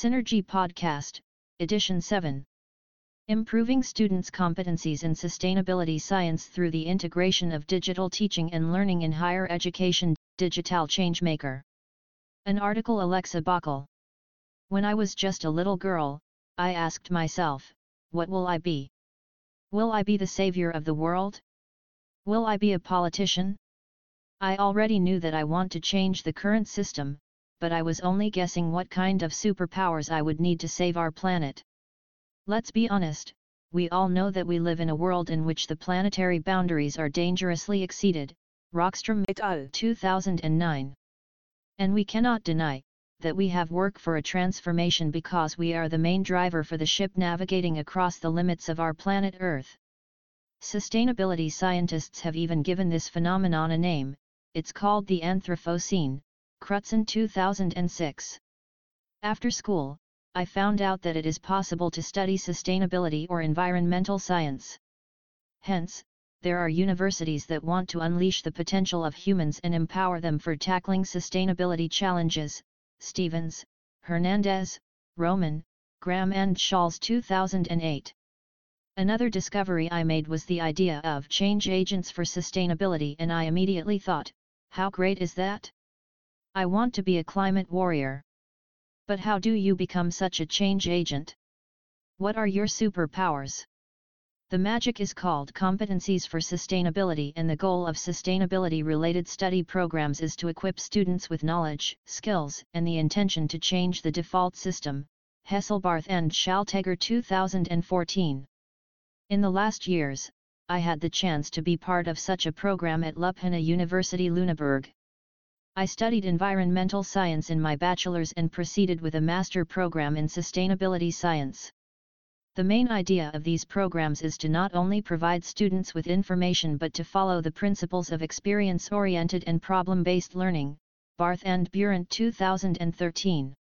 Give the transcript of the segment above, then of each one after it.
Synergy Podcast, Edition 7. Improving students' competencies in sustainability science through the integration of digital teaching and learning in higher education, Digital Changemaker. An article Alexa Böckel. When I was just a little girl, I asked myself, what will I be? Will I be the savior of the world? Will I be a politician? I already knew that I want to change the current system, but I was only guessing what kind of superpowers I would need to save our planet. Let's be honest, we all know that we live in a world in which the planetary boundaries are dangerously exceeded, Rockstrom et al. 2009. And we cannot deny that we have work for a transformation because we are the main driver for the ship navigating across the limits of our planet Earth. Sustainability scientists have even given this phenomenon a name, it's called the Anthropocene, Crutzen 2006. After school, I found out that it is possible to study sustainability or environmental science. Hence, there are universities that want to unleash the potential of humans and empower them for tackling sustainability challenges. Stephens, Hernandez, Roman, Graham and Scholz 2008. Another discovery I made was the idea of change agents for sustainability and I immediately thought, how great is that? I want to be a climate warrior. But how do you become such a change agent? What are your superpowers? The magic is called Competencies for Sustainability and the goal of sustainability-related study programs is to equip students with knowledge, skills, and the intention to change the default system, Hesselbarth and Schaltegger 2014. In the last years, I had the chance to be part of such a program at Leuphana University Lüneburg. I studied environmental science in my bachelor's and proceeded with a master program in sustainability science. The main idea of these programs is to not only provide students with information but to follow the principles of experience-oriented and problem-based learning, Barth and Burandt 2013.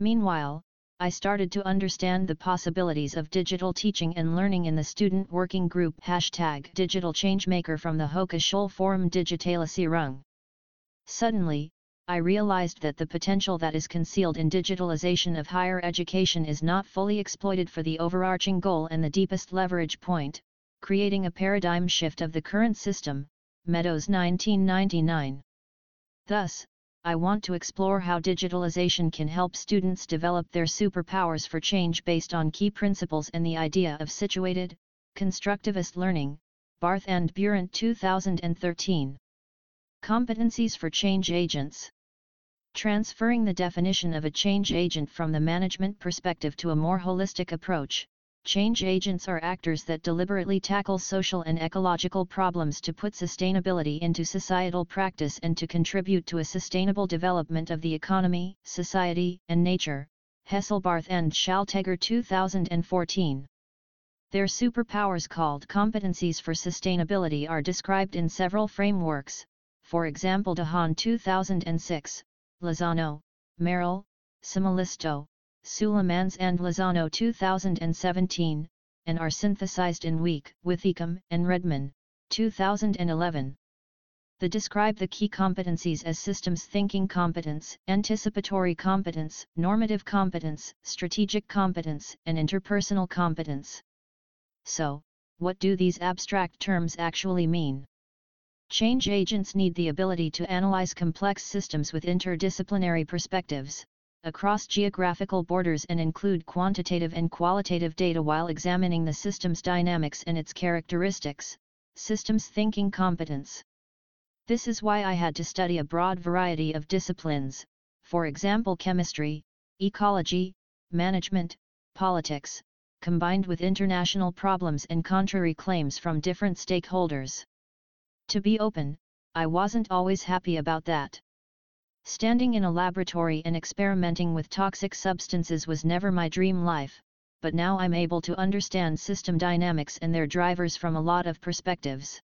Meanwhile, I started to understand the possibilities of digital teaching and learning in the student working group hashtag Digital Changemaker from the Hochschulforum Digitalisierung. Suddenly, I realized that the potential that is concealed in digitalization of higher education is not fully exploited for the overarching goal and the deepest leverage point, creating a paradigm shift of the current system, Meadows 1999. Thus, I want to explore how digitalization can help students develop their superpowers for change based on key principles and the idea of situated, constructivist learning, Barth and Burandt 2013. Competencies for change agents. Transferring the definition of a change agent from the management perspective to a more holistic approach, change agents are actors that deliberately tackle social and ecological problems to put sustainability into societal practice and to contribute to a sustainable development of the economy, society, and nature. Hesselbarth and Schaltegger 2014. Their superpowers called competencies for sustainability are described in several frameworks, for example de Haan 2006, Lozano, Merrill, Sammalisto, Ceulemans and Lozano 2017, and are synthesized in Wiek, Withycombe and Redman, 2011. They describe the key competencies as systems thinking competence, anticipatory competence, normative competence, strategic competence, and interpersonal competence. So, what do these abstract terms actually mean? Change agents need the ability to analyze complex systems with interdisciplinary perspectives, across geographical borders and include quantitative and qualitative data while examining the system's dynamics and its characteristics, systems thinking competence. This is why I had to study a broad variety of disciplines, for example chemistry, ecology, management, politics, combined with international problems and contrary claims from different stakeholders. To be open, I wasn't always happy about that. Standing in a laboratory and experimenting with toxic substances was never my dream life, but now I'm able to understand system dynamics and their drivers from a lot of perspectives.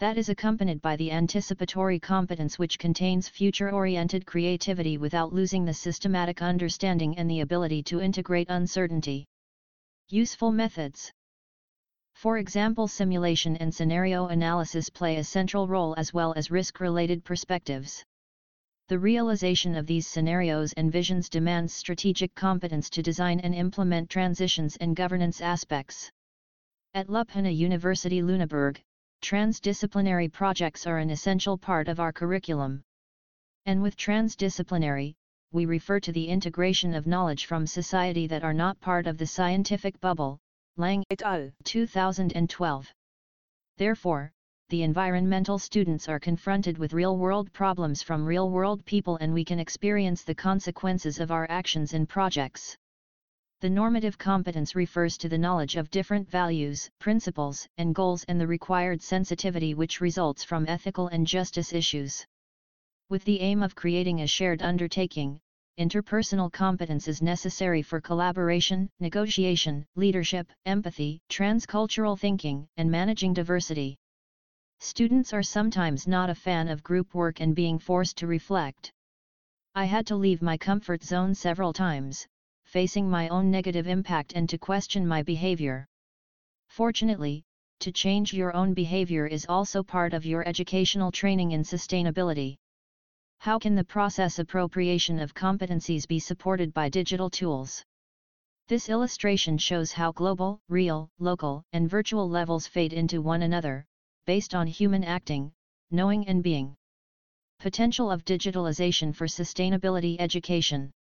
That is accompanied by the anticipatory competence which contains future-oriented creativity without losing the systematic understanding and the ability to integrate uncertainty. Useful methods for example simulation and scenario analysis play a central role as well as risk-related perspectives. The realization of these scenarios and visions demands strategic competence to design and implement transitions and governance aspects. At Leuphana University Lüneburg, transdisciplinary projects are an essential part of our curriculum. And with transdisciplinary, we refer to the integration of knowledge from society that are not part of the scientific bubble, Lang et al. 2012. Therefore, the environmental students are confronted with real-world problems from real-world people and we can experience the consequences of our actions in projects. The normative competence refers to the knowledge of different values, principles, and goals and the required sensitivity which results from ethical and justice issues. With the aim of creating a shared undertaking, interpersonal competence is necessary for collaboration, negotiation, leadership, empathy, transcultural thinking, and managing diversity. Students are sometimes not a fan of group work and being forced to reflect. I had to leave my comfort zone several times, facing my own negative impact and to question my behavior. Fortunately, to change your own behavior is also part of your educational training in sustainability. How can the process appropriation of competencies be supported by digital tools? This illustration shows how global, real, local, and virtual levels fade into one another, based on human acting, knowing and being. Potential of digitalization for sustainability education.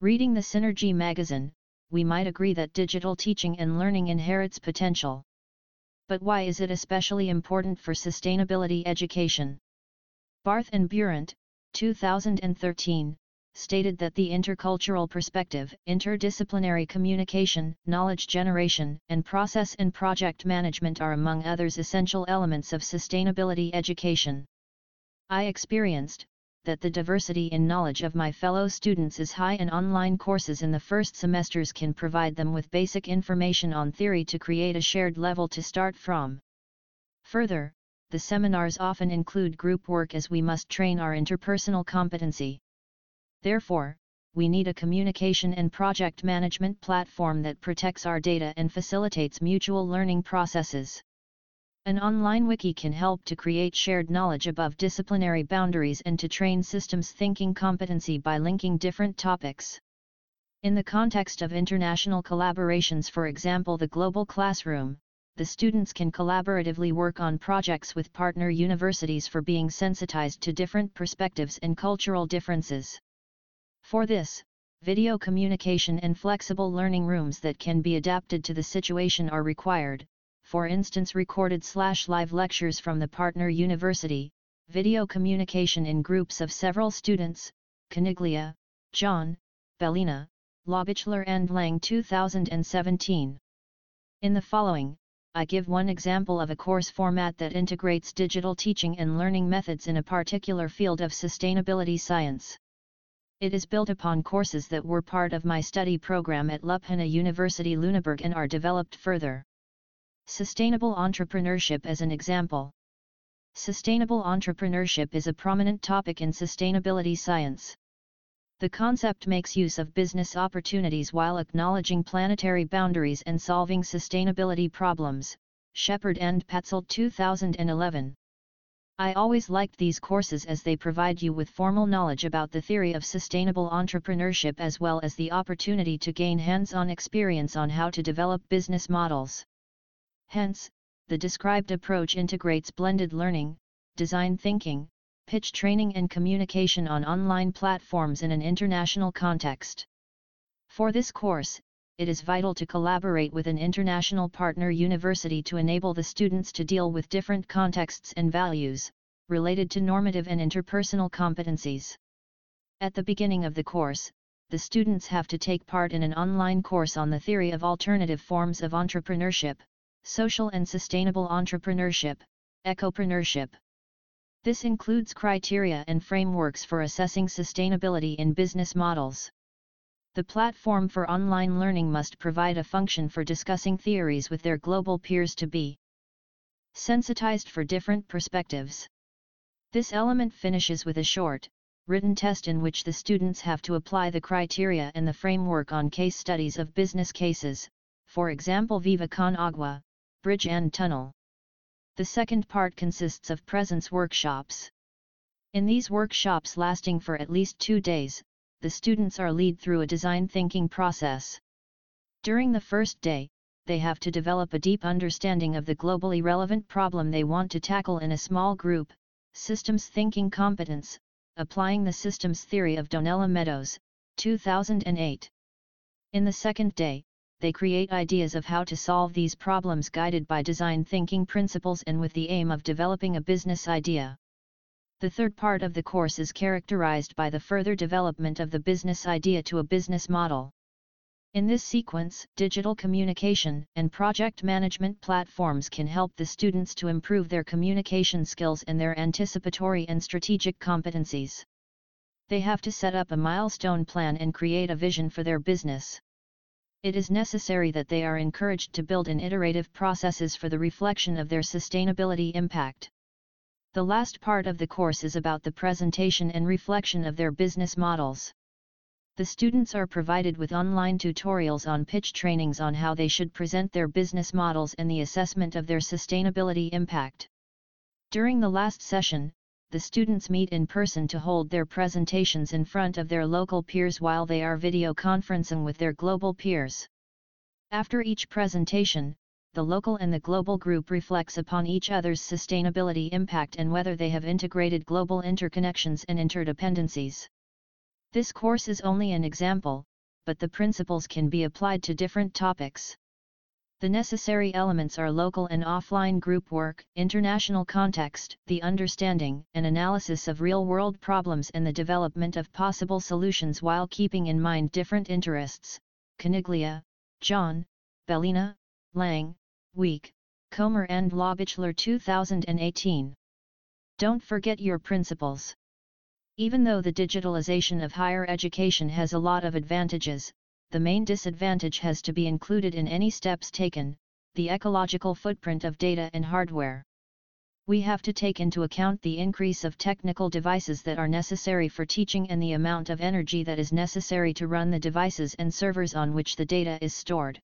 Reading the Synergy magazine, we might agree that digital teaching and learning inherits potential. But why is it especially important for sustainability education? Barth and Burandt, 2013, stated that the intercultural perspective, interdisciplinary communication, knowledge generation, and process and project management are among others essential elements of sustainability education. I experienced that the diversity in knowledge of my fellow students is high and online courses in the first semesters can provide them with basic information on theory to create a shared level to start from. Further, the seminars often include group work as we must train our interpersonal competency. Therefore, we need a communication and project management platform that protects our data and facilitates mutual learning processes. An online wiki can help to create shared knowledge above disciplinary boundaries and to train systems thinking competency by linking different topics. In the context of international collaborations for example the Global Classroom, the students can collaboratively work on projects with partner universities for being sensitized to different perspectives and cultural differences. For this, video communication and flexible learning rooms that can be adapted to the situation are required, for instance recorded slash live lectures from the partner university, video communication in groups of several students, Caniglia, John, Bellina, Laubichler and Lang 2017. In the following, I give one example of a course format that integrates digital teaching and learning methods in a particular field of sustainability science. It is built upon courses that were part of my study program at Leuphana University Lüneburg and are developed further. Sustainable entrepreneurship as an example. Sustainable entrepreneurship is a prominent topic in sustainability science. The concept makes use of business opportunities while acknowledging planetary boundaries and solving sustainability problems. Shepherd and Patzelt 2011 I always liked these courses as they provide you with formal knowledge about the theory of sustainable entrepreneurship as well as the opportunity to gain hands-on experience on how to develop business models. Hence, the described approach integrates blended learning, design thinking, pitch training and communication on online platforms in an international context. For this course, it is vital to collaborate with an international partner university to enable the students to deal with different contexts and values, related to normative and interpersonal competencies. At the beginning of the course, the students have to take part in an online course on the theory of alternative forms of entrepreneurship, social and sustainable entrepreneurship, ecopreneurship. This includes criteria and frameworks for assessing sustainability in business models. The platform for online learning must provide a function for discussing theories with their global peers to be sensitized for different perspectives. This element finishes with a short, written test in which the students have to apply the criteria and the framework on case studies of business cases, for example Viva Con Agua, Bridge and Tunnel. The second part consists of presence workshops. In these workshops lasting for at least two days, the students are lead through a design thinking process. During the first day, they have to develop a deep understanding of the globally relevant problem they want to tackle in a small group, systems thinking competence, applying the systems theory of Donella Meadows, 2008. In the second day, they create ideas of how to solve these problems guided by design thinking principles and with the aim of developing a business idea. The third part of the course is characterized by the further development of the business idea to a business model. In this sequence, digital communication and project management platforms can help the students to improve their communication skills and their anticipatory and strategic competencies. They have to set up a milestone plan and create a vision for their business. It is necessary that they are encouraged to build an iterative processes for the reflection of their sustainability impact. The last part of the course is about the presentation and reflection of their business models. The students are provided with online tutorials on pitch trainings on how they should present their business models and the assessment of their sustainability impact. During the last session, the students meet in person to hold their presentations in front of their local peers while they are video conferencing with their global peers. After each presentation, the local and the global group reflects upon each other's sustainability impact and whether they have integrated global interconnections and interdependencies. This course is only an example, but the principles can be applied to different topics. The necessary elements are local and offline group work, international context, the understanding and analysis of real-world problems and the development of possible solutions while keeping in mind different interests. Caniglia, John, Bellina, Lang, Wiek, Cohmer and Laubichler 2018. Don't forget your principles. Even though the digitalization of higher education has a lot of advantages, the main disadvantage has to be included in any steps taken, the ecological footprint of data and hardware. We have to take into account the increase of technical devices that are necessary for teaching and the amount of energy that is necessary to run the devices and servers on which the data is stored.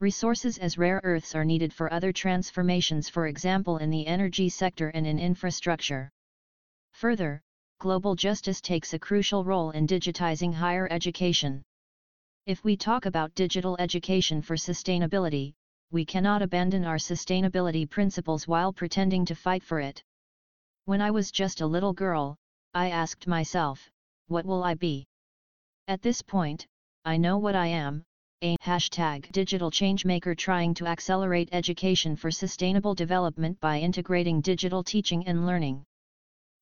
Resources as rare earths are needed for other transformations for example in the energy sector and in infrastructure. Further, global justice takes a crucial role in digitizing higher education. If we talk about digital education for sustainability, we cannot abandon our sustainability principles while pretending to fight for it. When I was just a little girl, I asked myself, what will I be? At this point, I know what I am, a hashtag digital changemaker trying to accelerate education for sustainable development by integrating digital teaching and learning.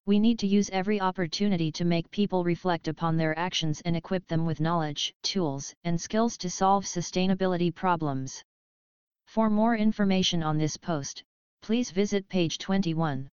We need to use every opportunity to make people reflect upon their actions and equip them with knowledge, tools, and skills to solve sustainability problems. For more information on this post, please visit page 21.